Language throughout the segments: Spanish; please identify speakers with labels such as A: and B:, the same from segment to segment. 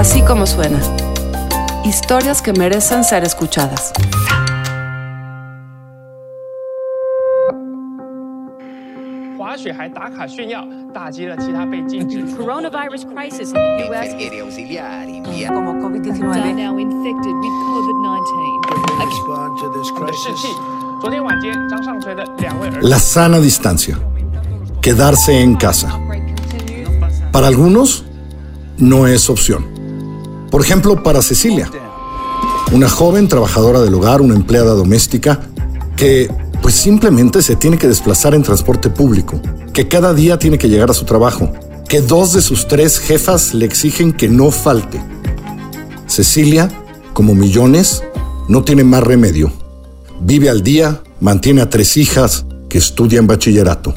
A: Así como suena. Historias que merecen ser escuchadas.
B: Coronavirus crisis in the U.S.
C: como
B: are
C: COVID-19.
B: now infected with COVID-19.
D: La sana distancia. Quedarse en casa. Para algunos, no es opción. Por ejemplo, para Cecilia, una joven trabajadora del hogar, una empleada doméstica, que pues simplemente se tiene que desplazar en transporte público, que cada día tiene que llegar a su trabajo, que dos de sus tres jefas le exigen que no falte. Cecilia, como millones, no tiene más remedio. Vive al día, mantiene a tres hijas que estudian bachillerato.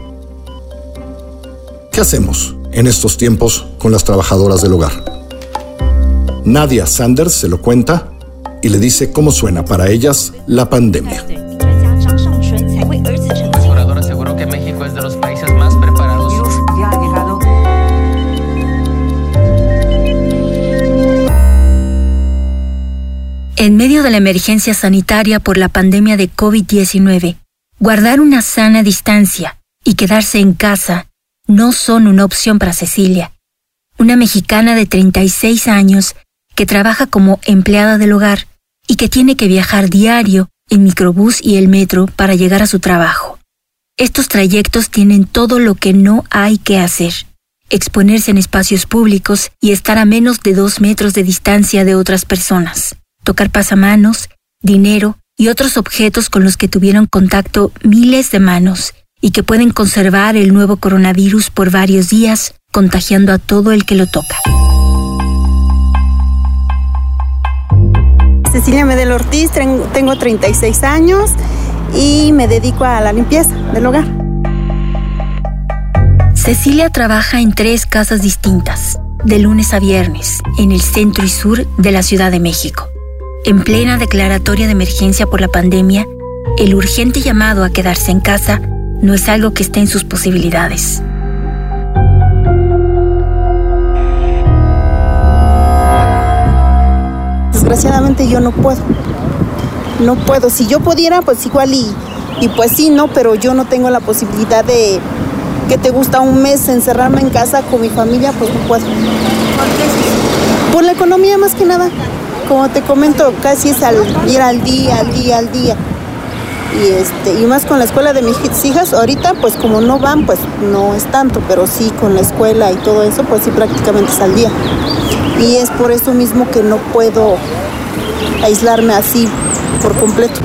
D: ¿Qué hacemos en estos tiempos con las trabajadoras del hogar? Nadia Sanders se lo cuenta y le dice cómo suena para ellas la pandemia.
E: En medio de la emergencia sanitaria por la pandemia de COVID-19, guardar una sana distancia y quedarse en casa no son una opción para Cecilia, una mexicana de 36 años que trabaja como empleada del hogar y que tiene que viajar diario en microbús y el metro para llegar a su trabajo. Estos trayectos tienen todo lo que no hay que hacer. Exponerse en espacios públicos y estar a menos de dos metros de distancia de otras personas. Tocar pasamanos, dinero y otros objetos con los que tuvieron contacto miles de manos y que pueden conservar el nuevo coronavirus por varios días, contagiando a todo el que lo toca.
F: Cecilia Medel Ortiz, tengo 36 años y me dedico a la limpieza del hogar.
E: Cecilia trabaja en tres casas distintas, de lunes a viernes, en el centro y sur de la Ciudad de México. En plena declaratoria de emergencia por la pandemia, el urgente llamado a quedarse en casa no es algo que esté en sus posibilidades.
F: Yo no puedo. No puedo. Si yo pudiera, pues igual y, y pues sí, ¿no? Pero yo no tengo la posibilidad de que te gusta un mes encerrarme en casa con mi familia, pues no puedo. Por la economía más que nada. Como te comento, casi es al ir al día, al día, al día. Y este, y más con la escuela de mis hijas, ahorita pues como no van, pues no es tanto, pero sí con la escuela y todo eso, pues sí prácticamente es al día. Y es por eso mismo que no puedo aislarme así por completo.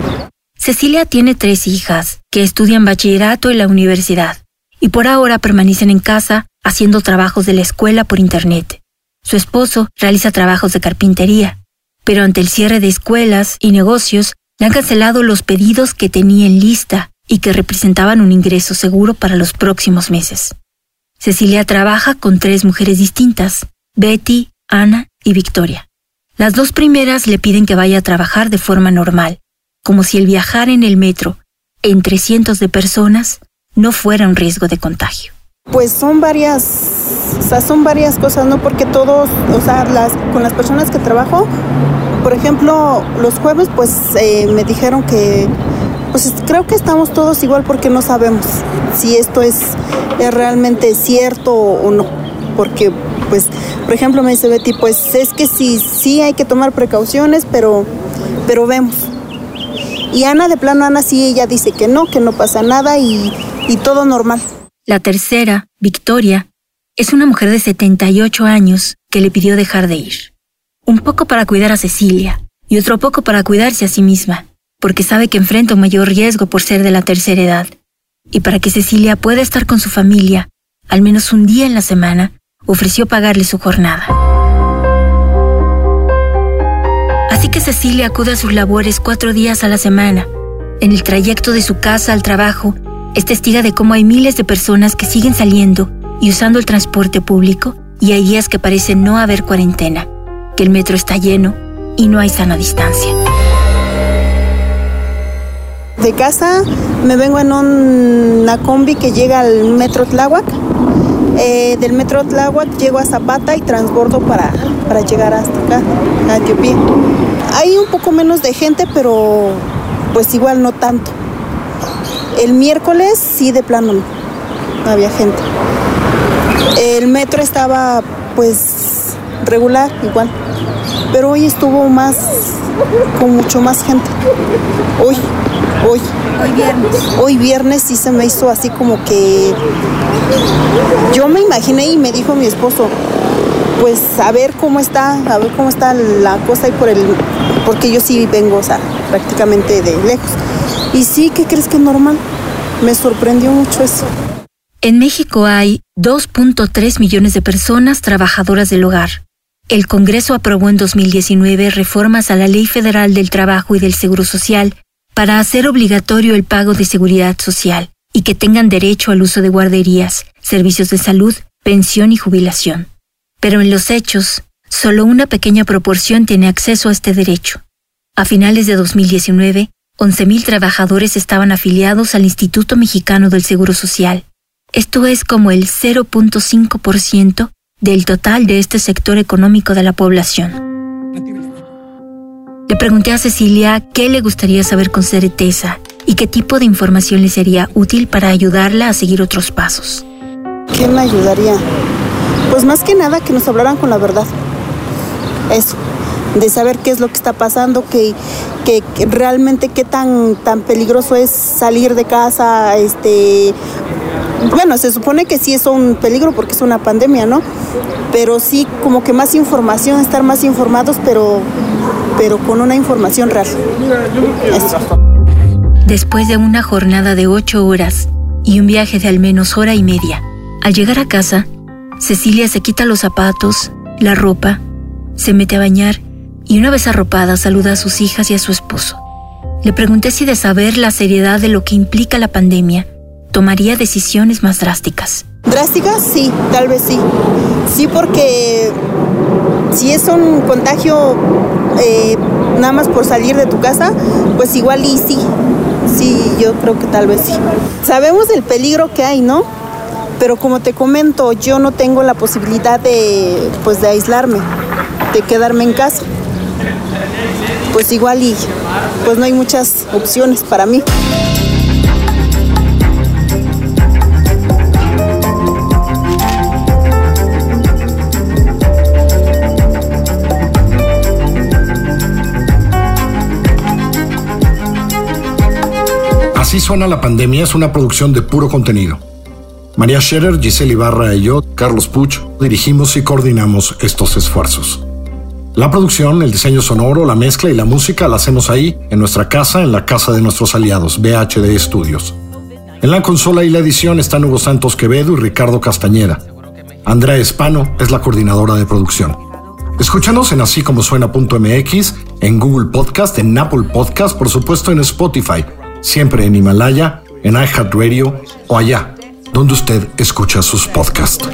E: Cecilia tiene tres hijas que estudian bachillerato en la universidad y por ahora permanecen en casa haciendo trabajos de la escuela por internet. Su esposo realiza trabajos de carpintería, pero ante el cierre de escuelas y negocios le han cancelado los pedidos que tenía en lista y que representaban un ingreso seguro para los próximos meses. Cecilia trabaja con tres mujeres distintas, Betty, Ana y Victoria. Las dos primeras le piden que vaya a trabajar de forma normal, como si el viajar en el metro entre cientos de personas no fuera un riesgo de contagio.
F: Pues son varias, o sea, son varias cosas, ¿no? Porque todos, o sea, las, con las personas que trabajo, por ejemplo, los jueves, pues eh, me dijeron que, pues creo que estamos todos igual porque no sabemos si esto es, es realmente cierto o no. Porque, pues, por ejemplo, me dice Betty, pues es que sí, sí hay que tomar precauciones, pero, pero vemos. Y Ana, de plano, Ana sí, ella dice que no, que no pasa nada y, y todo normal.
E: La tercera, Victoria, es una mujer de 78 años que le pidió dejar de ir. Un poco para cuidar a Cecilia y otro poco para cuidarse a sí misma, porque sabe que enfrenta un mayor riesgo por ser de la tercera edad. Y para que Cecilia pueda estar con su familia, al menos un día en la semana, ofreció pagarle su jornada. Así que Cecilia acude a sus labores cuatro días a la semana. En el trayecto de su casa al trabajo, es testiga de cómo hay miles de personas que siguen saliendo y usando el transporte público y hay días que parece no haber cuarentena, que el metro está lleno y no hay sana distancia.
F: De casa me vengo en un- una combi que llega al metro Tláhuac. Eh, del metro Tláhuac llego a Zapata y transbordo para, para llegar hasta acá, a Etiopía. Hay un poco menos de gente, pero pues igual no tanto. El miércoles sí de plano no, había gente. El metro estaba pues regular igual, pero hoy estuvo más, con mucho más gente. Hoy, hoy.
E: Hoy viernes.
F: Hoy viernes sí se me hizo así como que yo me imaginé y me dijo mi esposo, pues a ver cómo está, a ver cómo está la cosa y por el, porque yo sí vengo, o sea, prácticamente de lejos. Y sí, ¿qué crees que es normal? Me sorprendió mucho eso.
E: En México hay 2.3 millones de personas trabajadoras del hogar. El Congreso aprobó en 2019 reformas a la Ley Federal del Trabajo y del Seguro Social para hacer obligatorio el pago de seguridad social y que tengan derecho al uso de guarderías, servicios de salud, pensión y jubilación. Pero en los hechos, solo una pequeña proporción tiene acceso a este derecho. A finales de 2019, 11.000 trabajadores estaban afiliados al Instituto Mexicano del Seguro Social. Esto es como el 0.5% del total de este sector económico de la población. Le pregunté a Cecilia qué le gustaría saber con certeza y qué tipo de información le sería útil para ayudarla a seguir otros pasos.
F: ¿Qué me ayudaría? Pues más que nada que nos hablaran con la verdad. Eso, de saber qué es lo que está pasando, que, que, que realmente qué tan, tan peligroso es salir de casa, este, bueno, se supone que sí es un peligro porque es una pandemia, ¿no? Pero sí como que más información, estar más informados, pero, pero con una información real. Eso.
E: Después de una jornada de ocho horas y un viaje de al menos hora y media, al llegar a casa, Cecilia se quita los zapatos, la ropa, se mete a bañar y una vez arropada saluda a sus hijas y a su esposo. Le pregunté si de saber la seriedad de lo que implica la pandemia, tomaría decisiones más drásticas.
F: ¿Drásticas? Sí, tal vez sí. Sí, porque si es un contagio eh, nada más por salir de tu casa, pues igual y sí. Sí, yo creo que tal vez sí. Sabemos del peligro que hay, ¿no? Pero como te comento, yo no tengo la posibilidad de, pues, de aislarme, de quedarme en casa. Pues igual y pues no hay muchas opciones para mí.
D: Así suena la pandemia es una producción de puro contenido. María Scherer, Giselle Ibarra y yo, Carlos Puch, dirigimos y coordinamos estos esfuerzos. La producción, el diseño sonoro, la mezcla y la música la hacemos ahí, en nuestra casa, en la casa de nuestros aliados, BHD Studios. En la consola y la edición están Hugo Santos Quevedo y Ricardo Castañeda. Andrea Espano es la coordinadora de producción. Escúchanos en así como suena.mx, en Google Podcast, en Apple Podcast, por supuesto en Spotify, siempre en Himalaya, en iHeartRadio o allá, donde usted escucha sus podcasts.